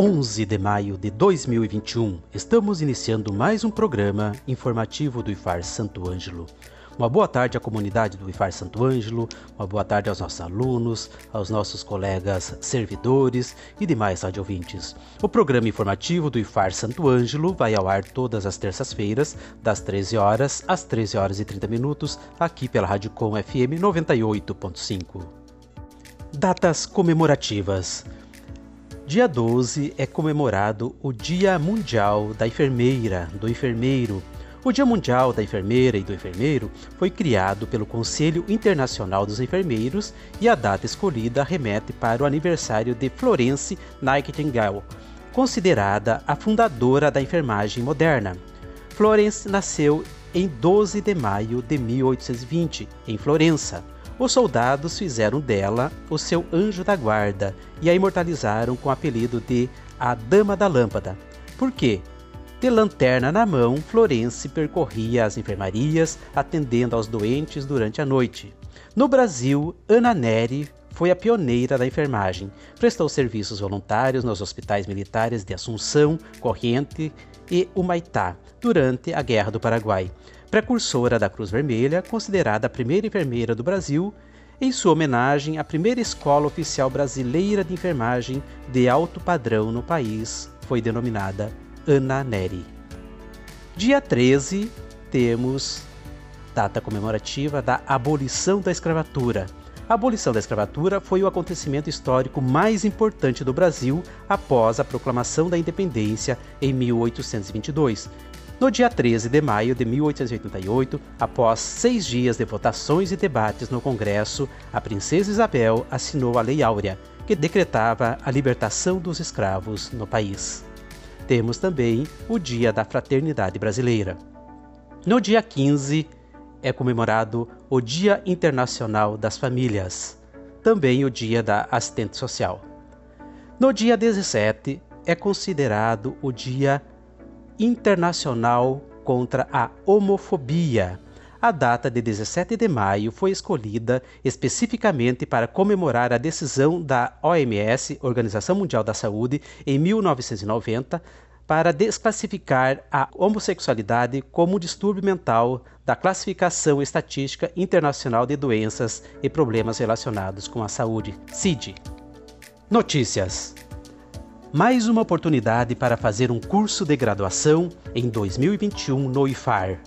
11 de maio de 2021, estamos iniciando mais um programa informativo do IFAR Santo Ângelo. Uma boa tarde à comunidade do IFAR Santo Ângelo, uma boa tarde aos nossos alunos, aos nossos colegas servidores e demais ouvintes. O programa informativo do IFAR Santo Ângelo vai ao ar todas as terças-feiras, das 13 horas às 13 horas e 30 minutos, aqui pela Rádio Com FM 98.5. Datas comemorativas. Dia 12 é comemorado o Dia Mundial da Enfermeira, do Enfermeiro. O Dia Mundial da Enfermeira e do Enfermeiro foi criado pelo Conselho Internacional dos Enfermeiros e a data escolhida remete para o aniversário de Florence Nightingale, considerada a fundadora da enfermagem moderna. Florence nasceu em 12 de maio de 1820, em Florença. Os soldados fizeram dela o seu anjo da guarda e a imortalizaram com o apelido de a Dama da Lâmpada. Por quê? De lanterna na mão, Florence percorria as enfermarias, atendendo aos doentes durante a noite. No Brasil, Ana Neri foi a pioneira da enfermagem. Prestou serviços voluntários nos hospitais militares de Assunção, Corrente e Humaitá durante a Guerra do Paraguai precursora da Cruz Vermelha, considerada a primeira enfermeira do Brasil, em sua homenagem, a primeira escola oficial brasileira de enfermagem de alto padrão no país foi denominada Ana Neri. Dia 13, temos data comemorativa da abolição da escravatura. A abolição da escravatura foi o acontecimento histórico mais importante do Brasil após a proclamação da independência em 1822 no dia 13 de maio de 1888, após seis dias de votações e debates no Congresso, a princesa Isabel assinou a Lei Áurea, que decretava a libertação dos escravos no país. Temos também o Dia da Fraternidade Brasileira. No dia 15 é comemorado o Dia Internacional das Famílias, também o Dia da Assistente Social. No dia 17 é considerado o Dia Internacional contra a Homofobia. A data de 17 de maio foi escolhida especificamente para comemorar a decisão da OMS, Organização Mundial da Saúde, em 1990, para desclassificar a homossexualidade como um distúrbio mental da Classificação Estatística Internacional de Doenças e Problemas Relacionados com a Saúde, CID. Notícias mais uma oportunidade para fazer um curso de graduação em 2021 no IFAR.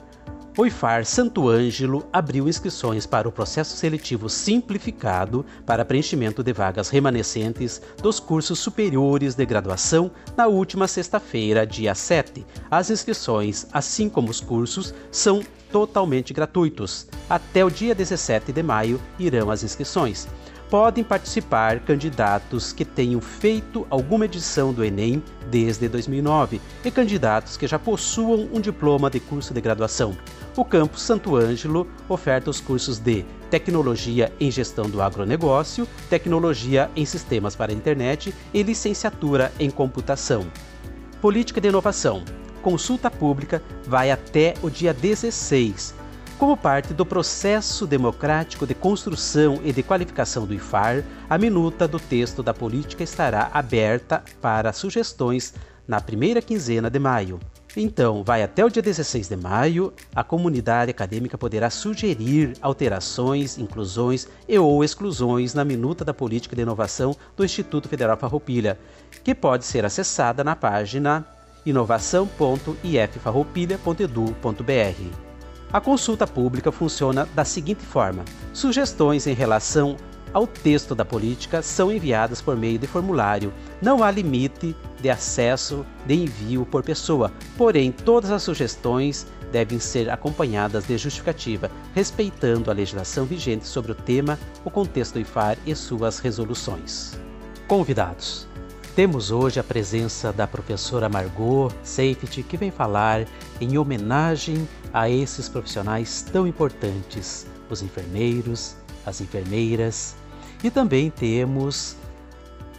O IFAR Santo Ângelo abriu inscrições para o processo seletivo simplificado para preenchimento de vagas remanescentes dos cursos superiores de graduação na última sexta-feira, dia 7. As inscrições, assim como os cursos, são totalmente gratuitos. Até o dia 17 de maio irão as inscrições podem participar candidatos que tenham feito alguma edição do Enem desde 2009 e candidatos que já possuam um diploma de curso de graduação. O campus Santo Ângelo oferta os cursos de Tecnologia em Gestão do Agronegócio, Tecnologia em Sistemas para a Internet e Licenciatura em Computação. Política de Inovação. Consulta pública vai até o dia 16 como parte do processo democrático de construção e de qualificação do IFAR, a minuta do texto da política estará aberta para sugestões na primeira quinzena de maio. Então, vai até o dia 16 de maio, a comunidade acadêmica poderá sugerir alterações, inclusões e ou exclusões na minuta da política de inovação do Instituto Federal Farroupilha, que pode ser acessada na página inovação.iffarroupilha.edu.br. A consulta pública funciona da seguinte forma: sugestões em relação ao texto da política são enviadas por meio de formulário. Não há limite de acesso de envio por pessoa, porém, todas as sugestões devem ser acompanhadas de justificativa, respeitando a legislação vigente sobre o tema, o contexto do IFAR e suas resoluções. Convidados. Temos hoje a presença da professora Margot Seifert, que vem falar em homenagem a esses profissionais tão importantes, os enfermeiros, as enfermeiras, e também temos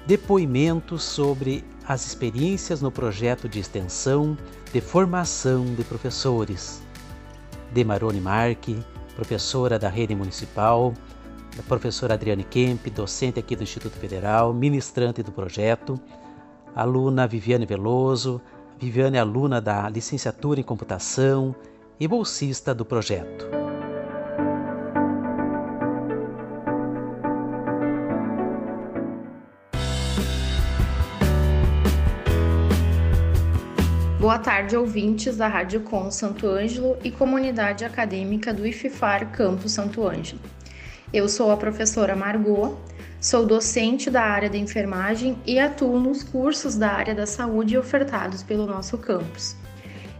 depoimentos sobre as experiências no projeto de extensão de formação de professores. De Marone Marque, professora da rede municipal, a professora Adriane Kemp, docente aqui do Instituto Federal, ministrante do projeto, aluna Viviane Veloso, Viviane é aluna da licenciatura em computação e bolsista do projeto. Boa tarde, ouvintes da Rádio Com Santo Ângelo e comunidade acadêmica do IFIFAR Campo Santo Ângelo. Eu sou a professora Margot, sou docente da área da enfermagem e atuo nos cursos da área da saúde ofertados pelo nosso campus.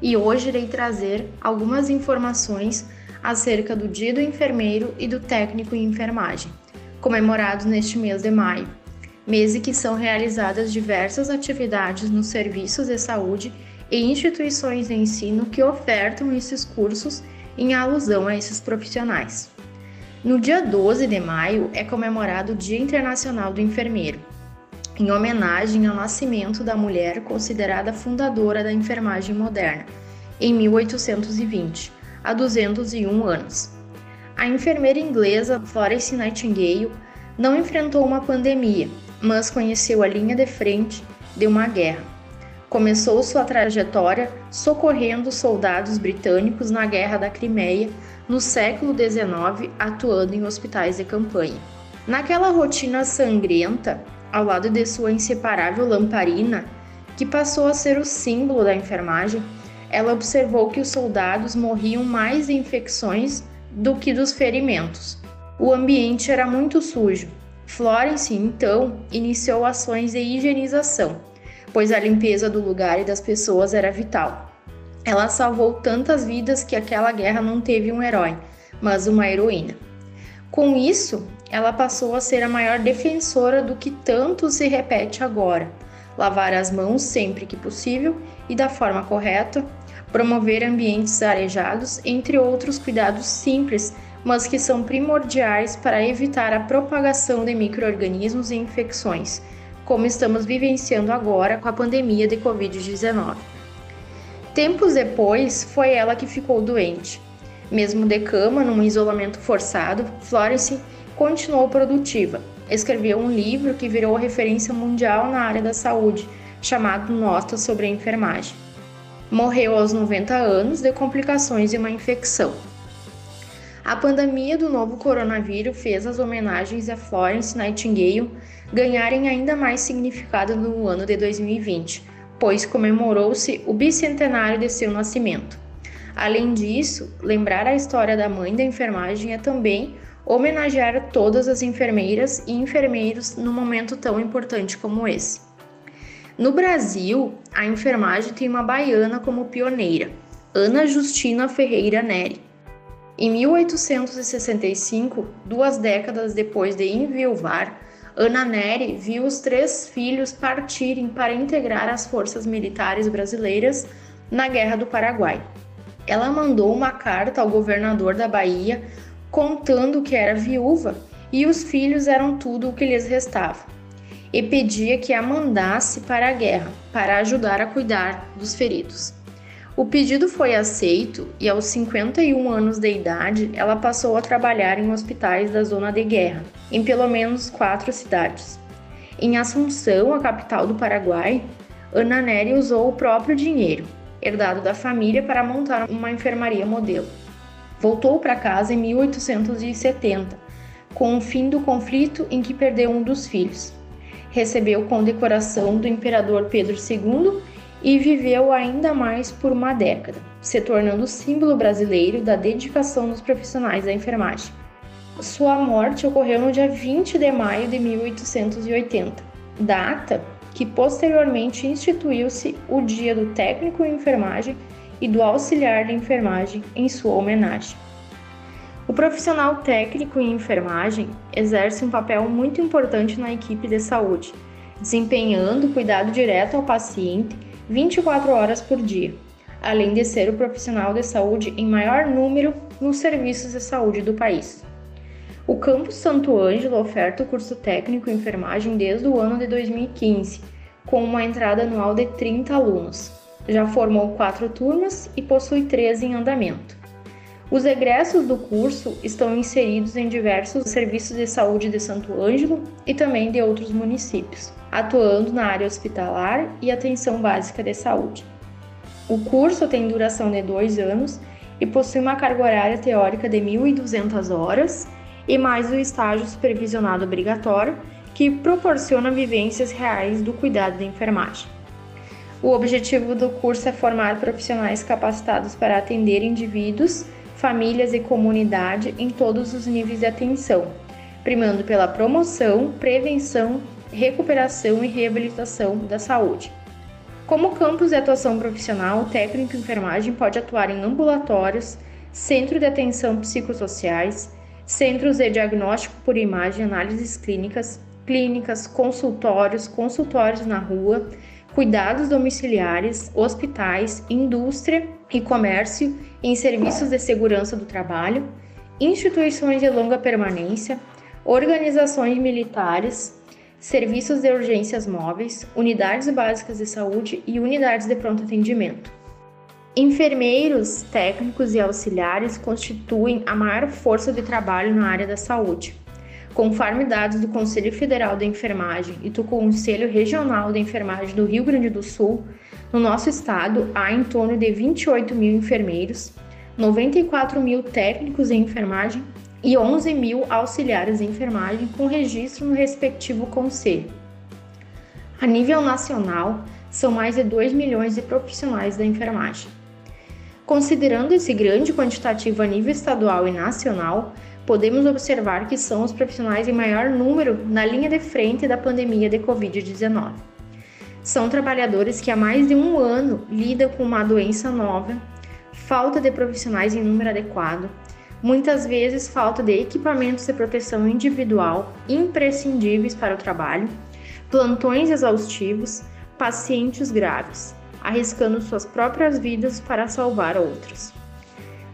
E hoje irei trazer algumas informações acerca do Dia do Enfermeiro e do Técnico em Enfermagem, comemorados neste mês de maio, mês em que são realizadas diversas atividades nos serviços de saúde e instituições de ensino que ofertam esses cursos em alusão a esses profissionais. No dia 12 de maio é comemorado o Dia Internacional do Enfermeiro, em homenagem ao nascimento da mulher considerada fundadora da enfermagem moderna, em 1820, há 201 anos. A enfermeira inglesa Florence Nightingale não enfrentou uma pandemia, mas conheceu a linha de frente de uma guerra Começou sua trajetória socorrendo soldados britânicos na Guerra da Crimeia no século XIX, atuando em hospitais de campanha. Naquela rotina sangrenta, ao lado de sua inseparável lamparina, que passou a ser o símbolo da enfermagem, ela observou que os soldados morriam mais de infecções do que dos ferimentos. O ambiente era muito sujo. Florence, então, iniciou ações de higienização pois a limpeza do lugar e das pessoas era vital. Ela salvou tantas vidas que aquela guerra não teve um herói, mas uma heroína. Com isso, ela passou a ser a maior defensora do que tanto se repete agora: lavar as mãos sempre que possível e da forma correta, promover ambientes arejados, entre outros cuidados simples, mas que são primordiais para evitar a propagação de microorganismos e infecções como estamos vivenciando agora com a pandemia de Covid-19. Tempos depois, foi ela que ficou doente. Mesmo de cama, num isolamento forçado, Florence continuou produtiva. Escreveu um livro que virou referência mundial na área da saúde, chamado Notas sobre a Enfermagem. Morreu aos 90 anos de complicações de uma infecção. A pandemia do novo coronavírus fez as homenagens a Florence Nightingale ganharem ainda mais significado no ano de 2020, pois comemorou-se o bicentenário de seu nascimento. Além disso, lembrar a história da mãe da enfermagem é também homenagear todas as enfermeiras e enfermeiros num momento tão importante como esse. No Brasil, a enfermagem tem uma baiana como pioneira, Ana Justina Ferreira Neri em 1865, duas décadas depois de enviuvar, Ana Neri viu os três filhos partirem para integrar as forças militares brasileiras na Guerra do Paraguai. Ela mandou uma carta ao governador da Bahia contando que era viúva e os filhos eram tudo o que lhes restava, e pedia que a mandasse para a guerra para ajudar a cuidar dos feridos. O pedido foi aceito e, aos 51 anos de idade, ela passou a trabalhar em hospitais da zona de guerra, em pelo menos quatro cidades. Em Assunção, a capital do Paraguai, Ana Nery usou o próprio dinheiro, herdado da família, para montar uma enfermaria modelo. Voltou para casa em 1870, com o fim do conflito em que perdeu um dos filhos. Recebeu condecoração do imperador Pedro II e viveu ainda mais por uma década, se tornando símbolo brasileiro da dedicação dos profissionais da enfermagem. Sua morte ocorreu no dia 20 de maio de 1880, data que posteriormente instituiu-se o Dia do Técnico em Enfermagem e do auxiliar de enfermagem em sua homenagem. O profissional técnico em enfermagem exerce um papel muito importante na equipe de saúde, desempenhando cuidado direto ao paciente 24 horas por dia, além de ser o profissional de saúde em maior número nos serviços de saúde do país. O campus Santo Ângelo oferta o curso técnico em enfermagem desde o ano de 2015, com uma entrada anual de 30 alunos. Já formou quatro turmas e possui três em andamento. Os egressos do curso estão inseridos em diversos serviços de saúde de Santo Ângelo e também de outros municípios, atuando na área hospitalar e atenção básica de saúde. O curso tem duração de dois anos e possui uma carga horária teórica de 1.200 horas e mais o estágio supervisionado obrigatório, que proporciona vivências reais do cuidado da enfermagem. O objetivo do curso é formar profissionais capacitados para atender indivíduos famílias e comunidade em todos os níveis de atenção, primando pela promoção, prevenção, recuperação e reabilitação da saúde. Como campus de atuação profissional, o técnico em enfermagem pode atuar em ambulatórios, centro de atenção psicossociais, centros de diagnóstico por imagem análises clínicas, clínicas, consultórios, consultórios na rua, cuidados domiciliares, hospitais, indústria e comércio em serviços de segurança do trabalho, instituições de longa permanência, organizações militares, serviços de urgências móveis, unidades básicas de saúde e unidades de pronto atendimento. Enfermeiros, técnicos e auxiliares constituem a maior força de trabalho na área da saúde. Conforme dados do Conselho Federal da Enfermagem e do Conselho Regional da Enfermagem do Rio Grande do Sul, no nosso estado, há em torno de 28 mil enfermeiros, 94 mil técnicos em enfermagem e 11 mil auxiliares em enfermagem com registro no respectivo conselho. A nível nacional, são mais de 2 milhões de profissionais da enfermagem. Considerando esse grande quantitativo a nível estadual e nacional, podemos observar que são os profissionais em maior número na linha de frente da pandemia de Covid-19. São trabalhadores que há mais de um ano lidam com uma doença nova, falta de profissionais em número adequado, muitas vezes falta de equipamentos de proteção individual imprescindíveis para o trabalho, plantões exaustivos, pacientes graves, arriscando suas próprias vidas para salvar outros.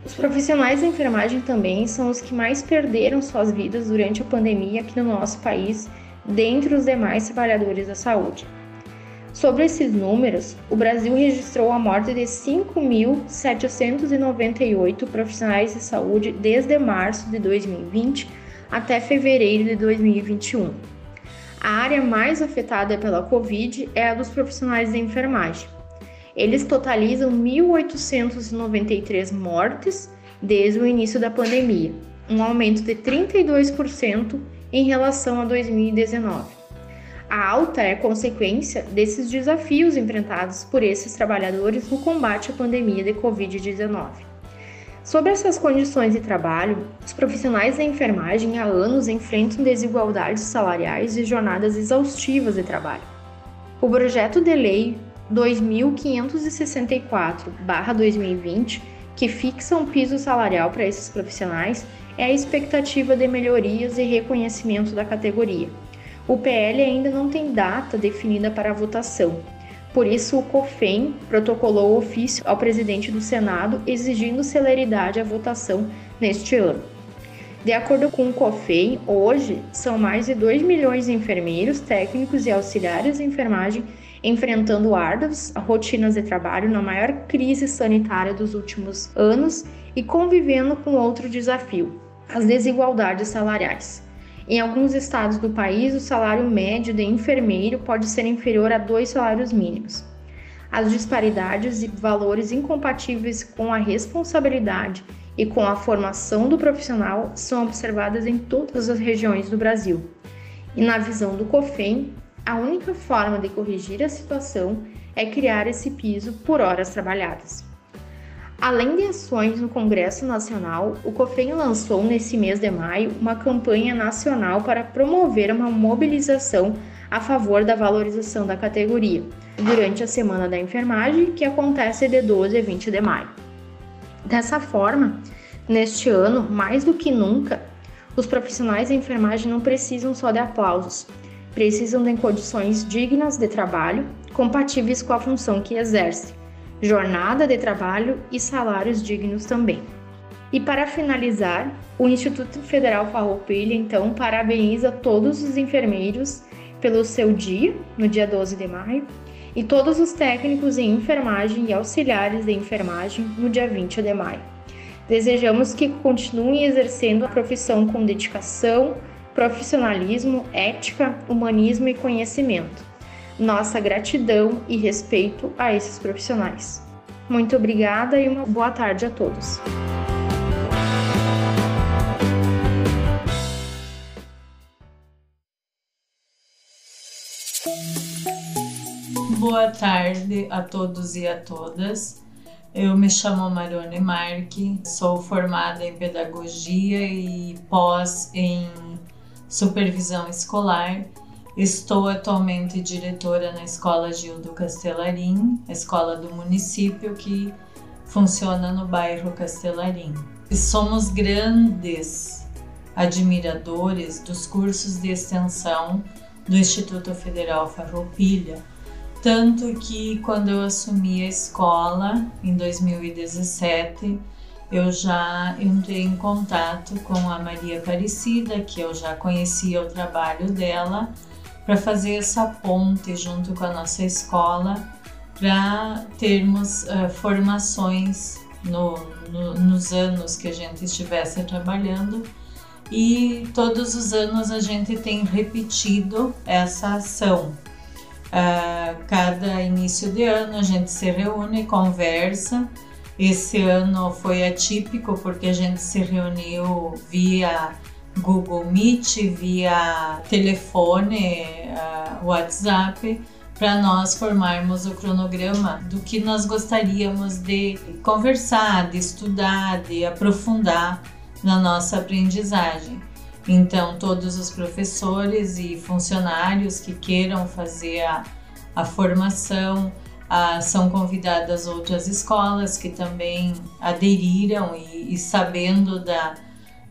Os profissionais da enfermagem também são os que mais perderam suas vidas durante a pandemia aqui no nosso país, dentre os demais trabalhadores da saúde. Sobre esses números, o Brasil registrou a morte de 5.798 profissionais de saúde desde março de 2020 até fevereiro de 2021. A área mais afetada pela Covid é a dos profissionais de enfermagem. Eles totalizam 1.893 mortes desde o início da pandemia, um aumento de 32% em relação a 2019. A alta é consequência desses desafios enfrentados por esses trabalhadores no combate à pandemia de Covid-19. Sobre essas condições de trabalho, os profissionais da enfermagem há anos enfrentam desigualdades salariais e jornadas exaustivas de trabalho. O projeto de lei 2564/2020, que fixa um piso salarial para esses profissionais, é a expectativa de melhorias e reconhecimento da categoria o PL ainda não tem data definida para a votação. Por isso, o COFEM protocolou ofício ao presidente do Senado exigindo celeridade à votação neste ano. De acordo com o COFEM, hoje são mais de 2 milhões de enfermeiros, técnicos e auxiliares de enfermagem enfrentando árduas rotinas de trabalho na maior crise sanitária dos últimos anos e convivendo com outro desafio: as desigualdades salariais. Em alguns estados do país, o salário médio de enfermeiro pode ser inferior a dois salários mínimos. As disparidades e valores incompatíveis com a responsabilidade e com a formação do profissional são observadas em todas as regiões do Brasil. E na visão do COFEM, a única forma de corrigir a situação é criar esse piso por horas trabalhadas. Além de ações no Congresso Nacional, o COFEN lançou nesse mês de maio uma campanha nacional para promover uma mobilização a favor da valorização da categoria, durante a Semana da Enfermagem, que acontece de 12 a 20 de maio. Dessa forma, neste ano, mais do que nunca, os profissionais da enfermagem não precisam só de aplausos, precisam de condições dignas de trabalho, compatíveis com a função que exercem, jornada de trabalho e salários dignos também. E para finalizar, o Instituto Federal Farroupilha então parabeniza todos os enfermeiros pelo seu dia, no dia 12 de maio, e todos os técnicos em enfermagem e auxiliares de enfermagem no dia 20 de maio. Desejamos que continuem exercendo a profissão com dedicação, profissionalismo, ética, humanismo e conhecimento. Nossa gratidão e respeito a esses profissionais. Muito obrigada e uma boa tarde a todos. Boa tarde a todos e a todas. Eu me chamo Marone Marque, sou formada em pedagogia e pós em supervisão escolar. Estou atualmente diretora na Escola Gildo Castelarim, escola do município que funciona no bairro Castelarim. Somos grandes admiradores dos cursos de extensão do Instituto Federal Farroupilha tanto que quando eu assumi a escola em 2017, eu já entrei em contato com a Maria Aparecida, que eu já conhecia o trabalho dela, para fazer essa ponte junto com a nossa escola, para termos uh, formações no, no, nos anos que a gente estivesse trabalhando. E todos os anos a gente tem repetido essa ação. Uh, cada início de ano a gente se reúne, conversa. Esse ano foi atípico porque a gente se reuniu via Google Meet, via telefone, uh, WhatsApp, para nós formarmos o cronograma do que nós gostaríamos de conversar, de estudar, de aprofundar na nossa aprendizagem. Então, todos os professores e funcionários que queiram fazer a, a formação a, são convidadas outras escolas que também aderiram e, e sabendo da,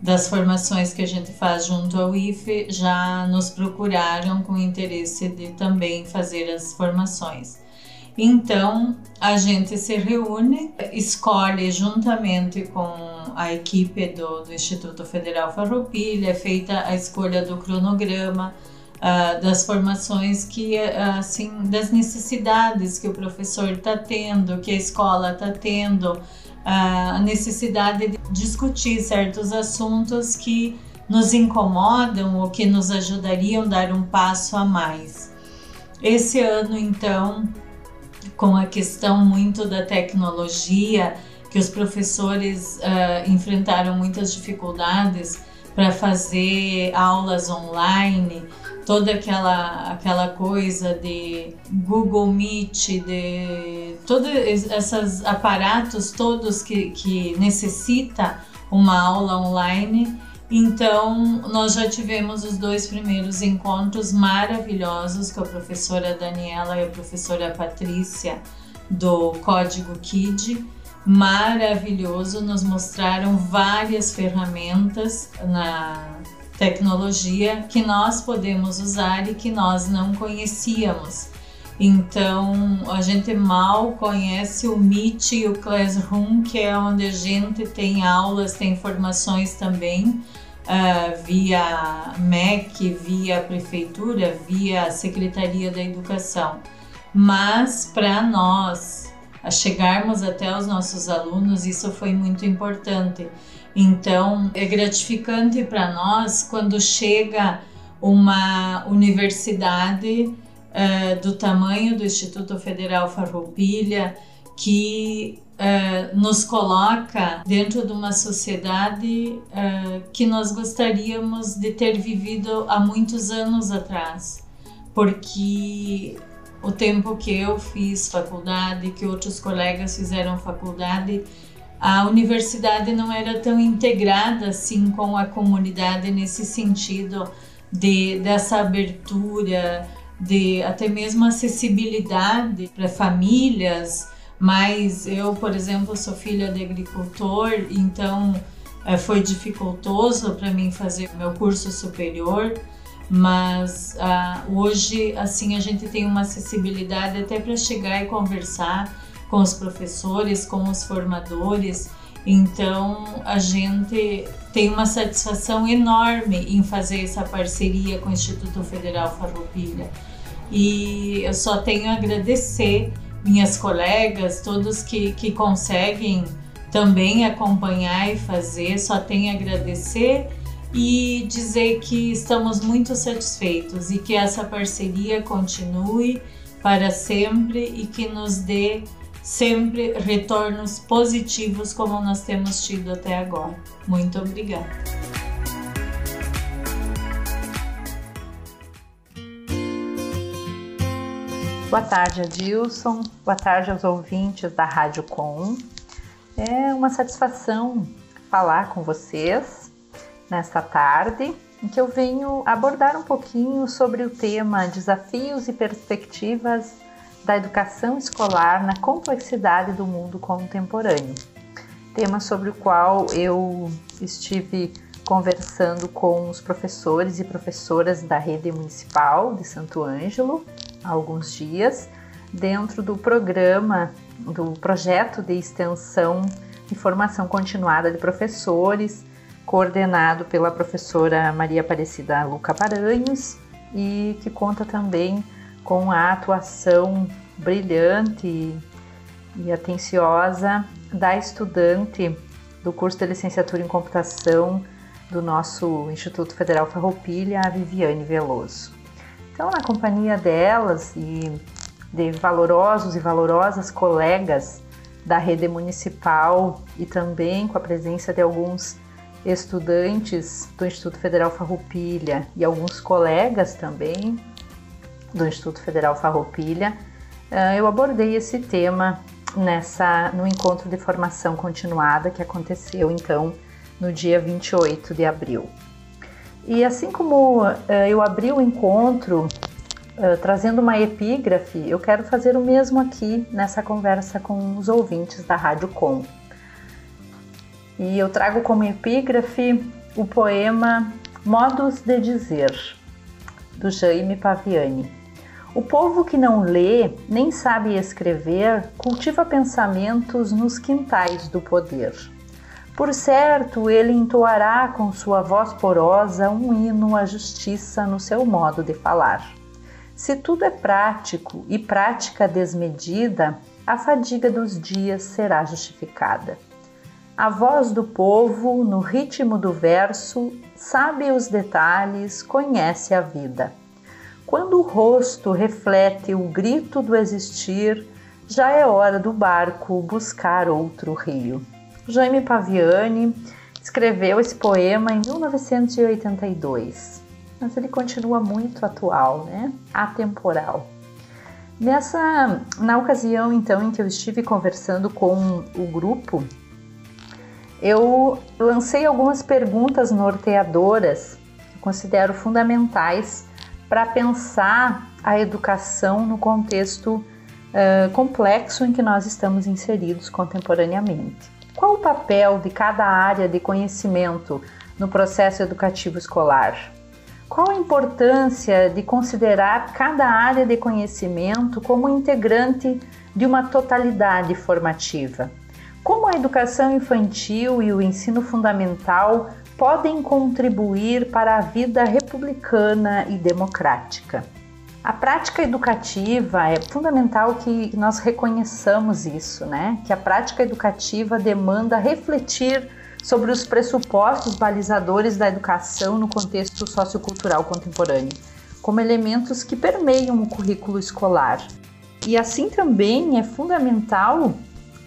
das formações que a gente faz junto ao IFE já nos procuraram com interesse de também fazer as formações. Então a gente se reúne, escolhe juntamente com a equipe do, do Instituto Federal Farroupilha, é feita a escolha do cronograma, uh, das formações que, uh, assim, das necessidades que o professor está tendo, que a escola está tendo, a necessidade de discutir certos assuntos que nos incomodam ou que nos ajudariam a dar um passo a mais. Esse ano, então, com a questão muito da tecnologia, que os professores uh, enfrentaram muitas dificuldades para fazer aulas online, toda aquela, aquela coisa de Google Meet, de todos esses aparatos todos que, que necessita uma aula online. Então, nós já tivemos os dois primeiros encontros maravilhosos com a professora Daniela e a professora Patrícia do Código KID. Maravilhoso, nos mostraram várias ferramentas na tecnologia que nós podemos usar e que nós não conhecíamos. Então, a gente mal conhece o Meet e o Classroom, que é onde a gente tem aulas, tem formações também uh, via MEC, via prefeitura, via Secretaria da Educação. Mas para nós a chegarmos até os nossos alunos, isso foi muito importante. Então, é gratificante para nós quando chega uma universidade uh, do tamanho do Instituto Federal Farroupilha que uh, nos coloca dentro de uma sociedade uh, que nós gostaríamos de ter vivido há muitos anos atrás, porque o tempo que eu fiz faculdade, que outros colegas fizeram faculdade, a universidade não era tão integrada assim com a comunidade nesse sentido de dessa abertura, de até mesmo acessibilidade para famílias, mas eu, por exemplo, sou filha de agricultor, então é, foi dificultoso para mim fazer meu curso superior, mas uh, hoje assim a gente tem uma acessibilidade até para chegar e conversar com os professores, com os formadores. Então a gente tem uma satisfação enorme em fazer essa parceria com o Instituto Federal Farroupilha. E eu só tenho a agradecer minhas colegas, todos que, que conseguem também acompanhar e fazer, só tenho a agradecer e dizer que estamos muito satisfeitos e que essa parceria continue para sempre e que nos dê sempre retornos positivos como nós temos tido até agora. Muito obrigada. Boa tarde, Adilson. Boa tarde aos ouvintes da Rádio Com. É uma satisfação falar com vocês nesta tarde, em que eu venho abordar um pouquinho sobre o tema Desafios e Perspectivas da Educação Escolar na Complexidade do Mundo Contemporâneo. Tema sobre o qual eu estive conversando com os professores e professoras da rede municipal de Santo Ângelo há alguns dias, dentro do programa, do projeto de extensão e formação continuada de professores, coordenado pela professora Maria Aparecida Luca Paranhos e que conta também com a atuação brilhante e atenciosa da estudante do curso de licenciatura em computação do nosso Instituto Federal Farroupilha, a Viviane Veloso. Então, na companhia delas e de valorosos e valorosas colegas da rede municipal e também com a presença de alguns estudantes do Instituto Federal Farroupilha e alguns colegas também do Instituto Federal Farroupilha, eh, eu abordei esse tema nessa no encontro de formação continuada que aconteceu então no dia 28 de abril. E assim como uh, eu abri o encontro uh, trazendo uma epígrafe, eu quero fazer o mesmo aqui nessa conversa com os ouvintes da Rádio Com. E eu trago como epígrafe o poema Modos de Dizer, do Jaime Paviani. O povo que não lê nem sabe escrever cultiva pensamentos nos quintais do poder. Por certo, ele entoará com sua voz porosa um hino à justiça no seu modo de falar. Se tudo é prático e prática desmedida, a fadiga dos dias será justificada. A voz do povo, no ritmo do verso, sabe os detalhes, conhece a vida. Quando o rosto reflete o grito do existir, já é hora do barco buscar outro rio. Jaime Paviani escreveu esse poema em 1982, mas ele continua muito atual, né? Atemporal. Nessa, na ocasião então em que eu estive conversando com o grupo, eu lancei algumas perguntas norteadoras que considero fundamentais para pensar a educação no contexto uh, complexo em que nós estamos inseridos contemporaneamente. Qual o papel de cada área de conhecimento no processo educativo escolar? Qual a importância de considerar cada área de conhecimento como integrante de uma totalidade formativa? Como a educação infantil e o ensino fundamental podem contribuir para a vida republicana e democrática? A prática educativa é fundamental que nós reconheçamos isso, né? Que a prática educativa demanda refletir sobre os pressupostos balizadores da educação no contexto sociocultural contemporâneo, como elementos que permeiam o currículo escolar. E assim também é fundamental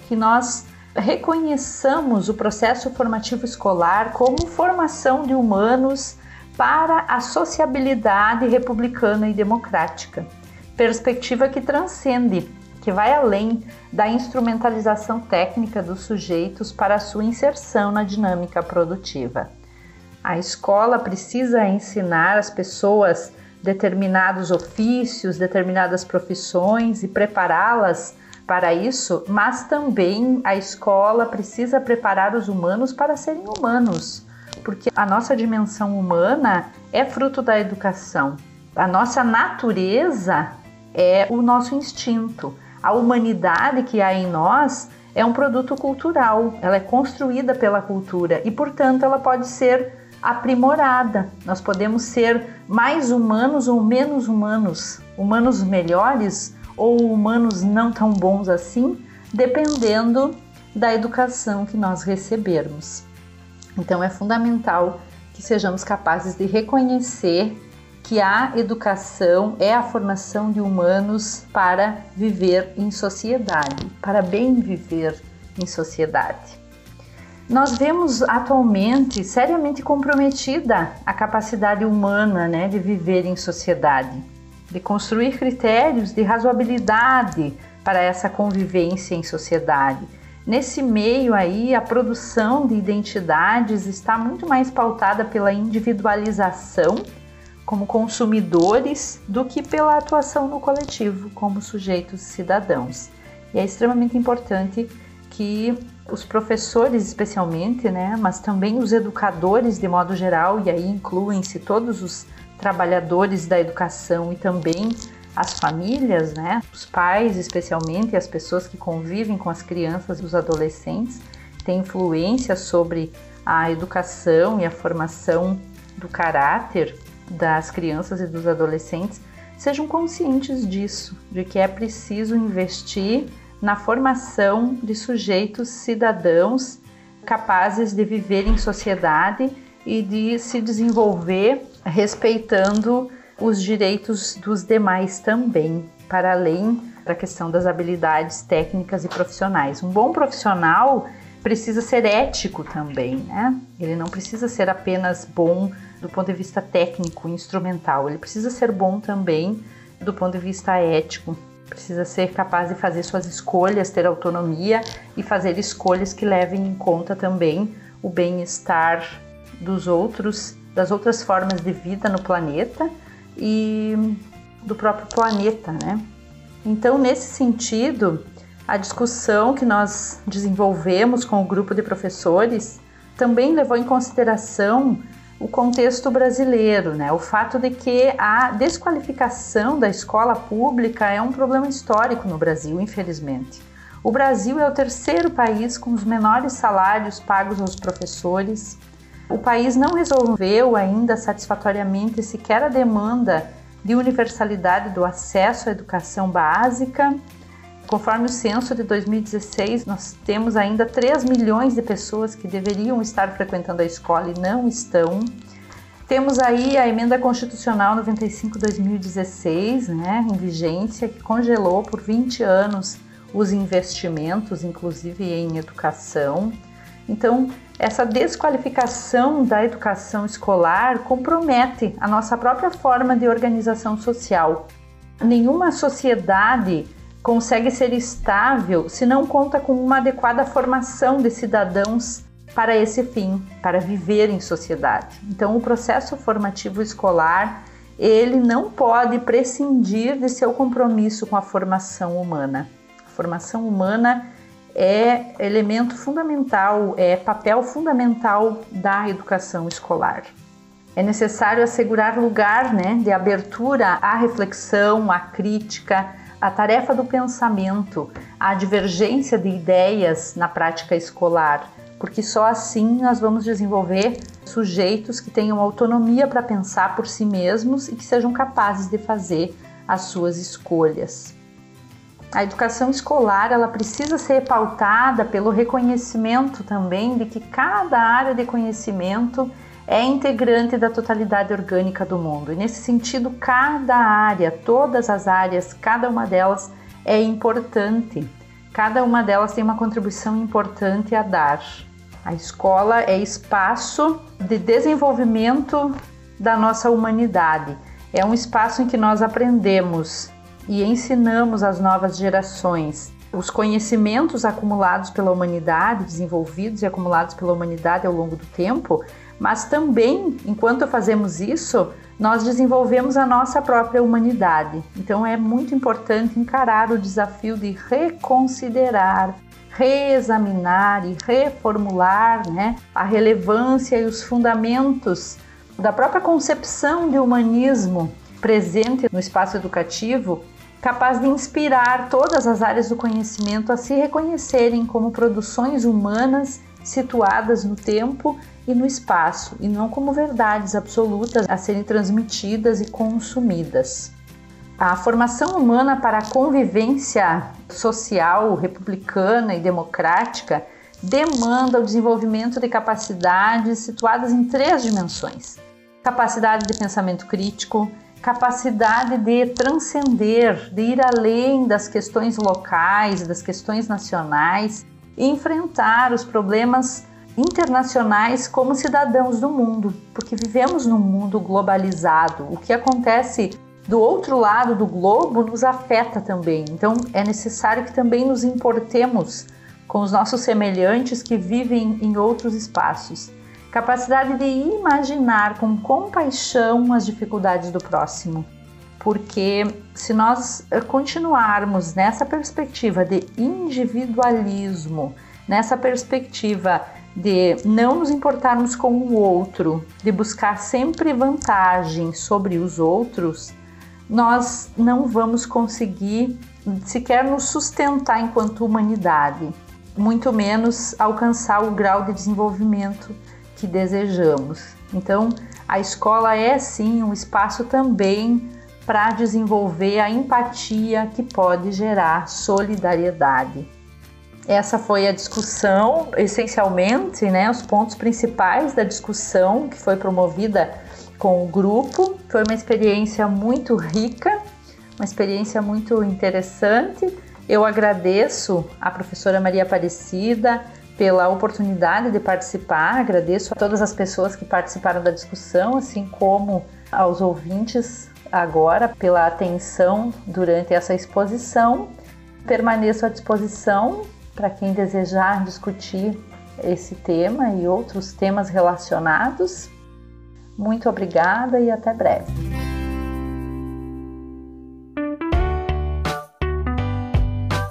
que nós reconheçamos o processo formativo escolar como formação de humanos para a sociabilidade republicana e democrática, perspectiva que transcende, que vai além da instrumentalização técnica dos sujeitos para sua inserção na dinâmica produtiva. A escola precisa ensinar as pessoas determinados ofícios, determinadas profissões e prepará-las para isso, mas também a escola precisa preparar os humanos para serem humanos, porque a nossa dimensão humana é fruto da educação. A nossa natureza é o nosso instinto. A humanidade que há em nós é um produto cultural, ela é construída pela cultura e, portanto, ela pode ser aprimorada. Nós podemos ser mais humanos ou menos humanos, humanos melhores ou humanos não tão bons assim, dependendo da educação que nós recebermos. Então é fundamental que sejamos capazes de reconhecer que a educação é a formação de humanos para viver em sociedade, para bem viver em sociedade. Nós vemos atualmente seriamente comprometida a capacidade humana né, de viver em sociedade, de construir critérios de razoabilidade para essa convivência em sociedade. Nesse meio aí, a produção de identidades está muito mais pautada pela individualização como consumidores do que pela atuação no coletivo como sujeitos cidadãos. E é extremamente importante que os professores especialmente, né, mas também os educadores de modo geral, e aí incluem-se todos os trabalhadores da educação e também as famílias, né, os pais especialmente, as pessoas que convivem com as crianças e os adolescentes, têm influência sobre a educação e a formação do caráter das crianças e dos adolescentes, sejam conscientes disso, de que é preciso investir na formação de sujeitos cidadãos capazes de viver em sociedade e de se desenvolver respeitando os direitos dos demais também, para além da questão das habilidades técnicas e profissionais. Um bom profissional precisa ser ético também, né? Ele não precisa ser apenas bom do ponto de vista técnico, instrumental, ele precisa ser bom também do ponto de vista ético, precisa ser capaz de fazer suas escolhas, ter autonomia e fazer escolhas que levem em conta também o bem-estar dos outros, das outras formas de vida no planeta e do próprio planeta, né? Então, nesse sentido, a discussão que nós desenvolvemos com o grupo de professores também levou em consideração o contexto brasileiro, né? O fato de que a desqualificação da escola pública é um problema histórico no Brasil, infelizmente. O Brasil é o terceiro país com os menores salários pagos aos professores. O país não resolveu ainda satisfatoriamente sequer a demanda de universalidade do acesso à educação básica. Conforme o censo de 2016, nós temos ainda 3 milhões de pessoas que deveriam estar frequentando a escola e não estão. Temos aí a emenda constitucional 95/2016, né, em vigência, que congelou por 20 anos os investimentos, inclusive em educação. Então, essa desqualificação da educação escolar compromete a nossa própria forma de organização social. Nenhuma sociedade consegue ser estável se não conta com uma adequada formação de cidadãos para esse fim, para viver em sociedade. Então, o processo formativo escolar ele não pode prescindir de seu compromisso com a formação humana. A formação humana é elemento fundamental, é papel fundamental da educação escolar. É necessário assegurar lugar né, de abertura à reflexão, à crítica, a tarefa do pensamento, a divergência de ideias na prática escolar, porque só assim nós vamos desenvolver sujeitos que tenham autonomia para pensar por si mesmos e que sejam capazes de fazer as suas escolhas. A educação escolar ela precisa ser pautada pelo reconhecimento também de que cada área de conhecimento é integrante da totalidade orgânica do mundo. E nesse sentido, cada área, todas as áreas, cada uma delas é importante. Cada uma delas tem uma contribuição importante a dar. A escola é espaço de desenvolvimento da nossa humanidade. É um espaço em que nós aprendemos e ensinamos às novas gerações os conhecimentos acumulados pela humanidade, desenvolvidos e acumulados pela humanidade ao longo do tempo, mas também, enquanto fazemos isso, nós desenvolvemos a nossa própria humanidade. Então é muito importante encarar o desafio de reconsiderar, reexaminar e reformular né, a relevância e os fundamentos da própria concepção de humanismo presente no espaço educativo, capaz de inspirar todas as áreas do conhecimento a se reconhecerem como produções humanas situadas no tempo e no espaço, e não como verdades absolutas a serem transmitidas e consumidas. A formação humana para a convivência social, republicana e democrática demanda o desenvolvimento de capacidades situadas em três dimensões: capacidade de pensamento crítico, capacidade de transcender, de ir além das questões locais, das questões nacionais e enfrentar os problemas internacionais como cidadãos do mundo, porque vivemos num mundo globalizado. O que acontece do outro lado do globo nos afeta também. Então é necessário que também nos importemos com os nossos semelhantes que vivem em outros espaços. Capacidade de imaginar com compaixão as dificuldades do próximo. Porque se nós eh, continuarmos nessa perspectiva de individualismo, nessa perspectiva de não nos importarmos com o outro, de buscar sempre vantagem sobre os outros, nós não vamos conseguir sequer nos sustentar enquanto humanidade, muito menos alcançar o grau de desenvolvimento que desejamos. Então, a escola é sim um espaço também para desenvolver a empatia que pode gerar solidariedade. Essa foi a discussão, essencialmente, né, os pontos principais da discussão que foi promovida com o grupo. Foi uma experiência muito rica, uma experiência muito interessante. Eu agradeço à professora Maria Aparecida pela oportunidade de participar, agradeço a todas as pessoas que participaram da discussão, assim como aos ouvintes agora pela atenção durante essa exposição. Permaneço à disposição para quem desejar discutir esse tema e outros temas relacionados. Muito obrigada e até breve.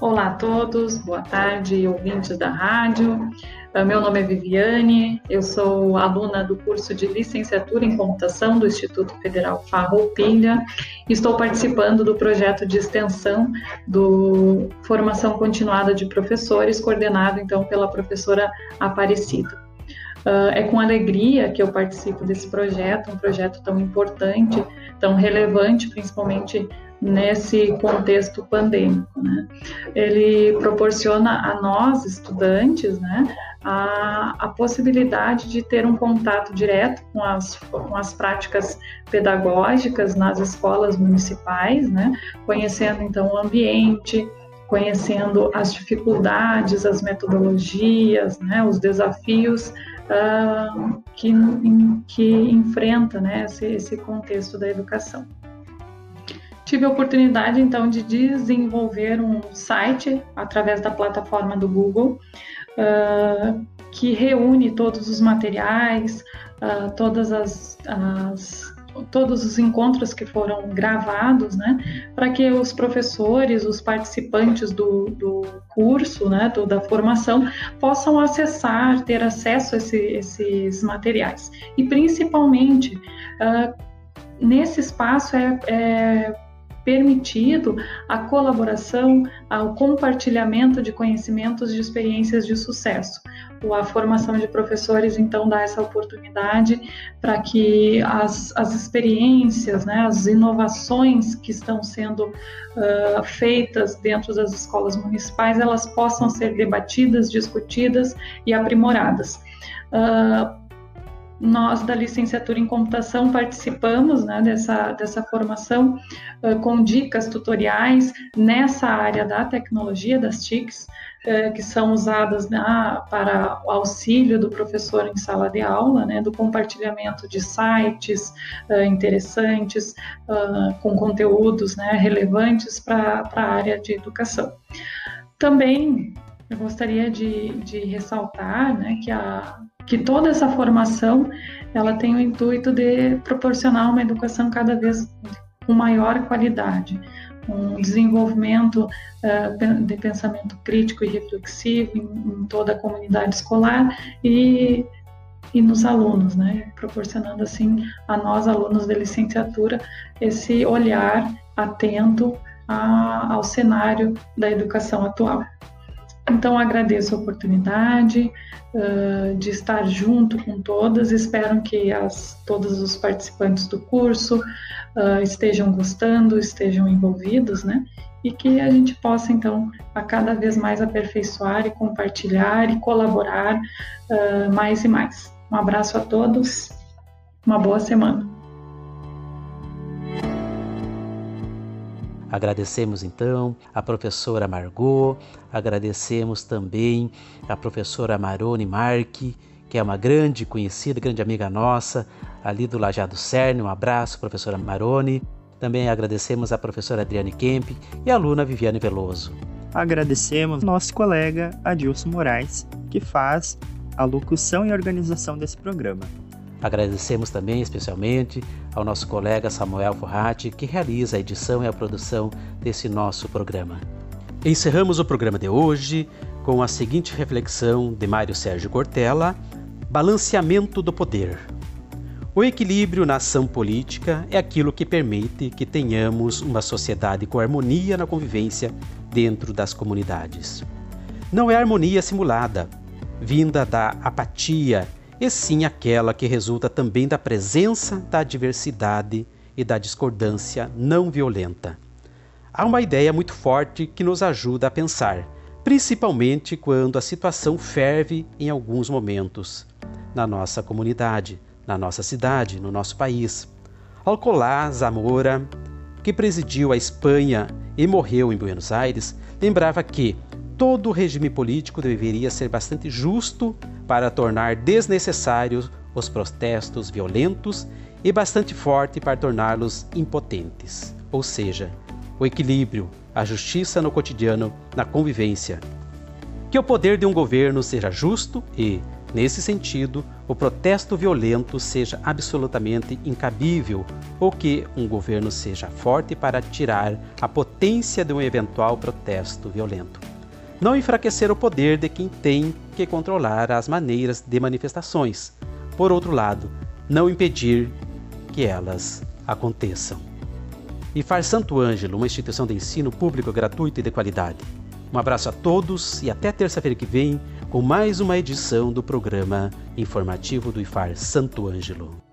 Olá a todos, boa tarde, ouvintes da rádio. Ah, meu nome é Viviane, eu sou aluna do curso de licenciatura em computação do Instituto Federal Farroupilha. Estou participando do projeto de extensão do Formação Continuada de Professores, coordenado então pela professora Aparecida. Uh, é com alegria que eu participo desse projeto, um projeto tão importante, tão relevante, principalmente nesse contexto pandêmico. Né? Ele proporciona a nós, estudantes, né, a, a possibilidade de ter um contato direto com as, com as práticas pedagógicas nas escolas municipais, né, conhecendo então o ambiente, conhecendo as dificuldades, as metodologias, né, os desafios uh, que, que enfrenta né, esse, esse contexto da educação tive a oportunidade então de desenvolver um site através da plataforma do Google uh, que reúne todos os materiais, uh, todas as, as, todos os encontros que foram gravados, né, para que os professores, os participantes do, do curso, né, do, da formação, possam acessar, ter acesso a esse, esses materiais. E principalmente uh, nesse espaço é, é permitido a colaboração, o compartilhamento de conhecimentos de experiências de sucesso. A formação de professores, então, dá essa oportunidade para que as, as experiências, né, as inovações que estão sendo uh, feitas dentro das escolas municipais, elas possam ser debatidas, discutidas e aprimoradas. Uh, nós da licenciatura em computação participamos né, dessa, dessa formação uh, com dicas tutoriais nessa área da tecnologia das TICs, uh, que são usadas né, para o auxílio do professor em sala de aula, né, do compartilhamento de sites uh, interessantes, com conteúdos né, relevantes para a área de educação. Também eu gostaria de, de ressaltar né, que a que toda essa formação ela tem o intuito de proporcionar uma educação cada vez com maior qualidade, um desenvolvimento uh, de pensamento crítico e reflexivo em, em, toda a comunidade escolar e, e nos alunos, né? proporcionando assim a nós alunos de licenciatura esse olhar atento a, ao cenário da educação atual. Então, agradeço a oportunidade uh, de estar junto com todas. Espero que as, todos os participantes do curso uh, estejam gostando, estejam envolvidos, né? E que a gente possa, então, a cada vez mais aperfeiçoar e compartilhar e colaborar uh, mais e mais. Um abraço a todos, uma boa semana. Agradecemos então a professora Margot, agradecemos também a professora Marone Marque, que é uma grande conhecida, grande amiga nossa, ali do Lajado Cerne. Um abraço, professora Marone. Também agradecemos a professora Adriane Kemp e a aluna Viviane Veloso. Agradecemos nosso colega Adilson Moraes, que faz a locução e organização desse programa. Agradecemos também especialmente ao nosso colega Samuel Forratti, que realiza a edição e a produção desse nosso programa. Encerramos o programa de hoje com a seguinte reflexão de Mário Sérgio Cortella: Balanceamento do poder. O equilíbrio na ação política é aquilo que permite que tenhamos uma sociedade com harmonia na convivência dentro das comunidades. Não é harmonia simulada, vinda da apatia e sim aquela que resulta também da presença da diversidade e da discordância não violenta. Há uma ideia muito forte que nos ajuda a pensar, principalmente quando a situação ferve em alguns momentos, na nossa comunidade, na nossa cidade, no nosso país. Alcolá Zamora, que presidiu a Espanha e morreu em Buenos Aires, lembrava que todo regime político deveria ser bastante justo para tornar desnecessários os protestos violentos e bastante forte para torná-los impotentes. Ou seja, o equilíbrio, a justiça no cotidiano, na convivência. Que o poder de um governo seja justo e, nesse sentido, o protesto violento seja absolutamente incabível ou que um governo seja forte para tirar a potência de um eventual protesto violento não enfraquecer o poder de quem tem que controlar as maneiras de manifestações. Por outro lado, não impedir que elas aconteçam. E Santo Ângelo, uma instituição de ensino público gratuito e de qualidade. Um abraço a todos e até terça-feira que vem com mais uma edição do programa informativo do IFAR Santo Ângelo.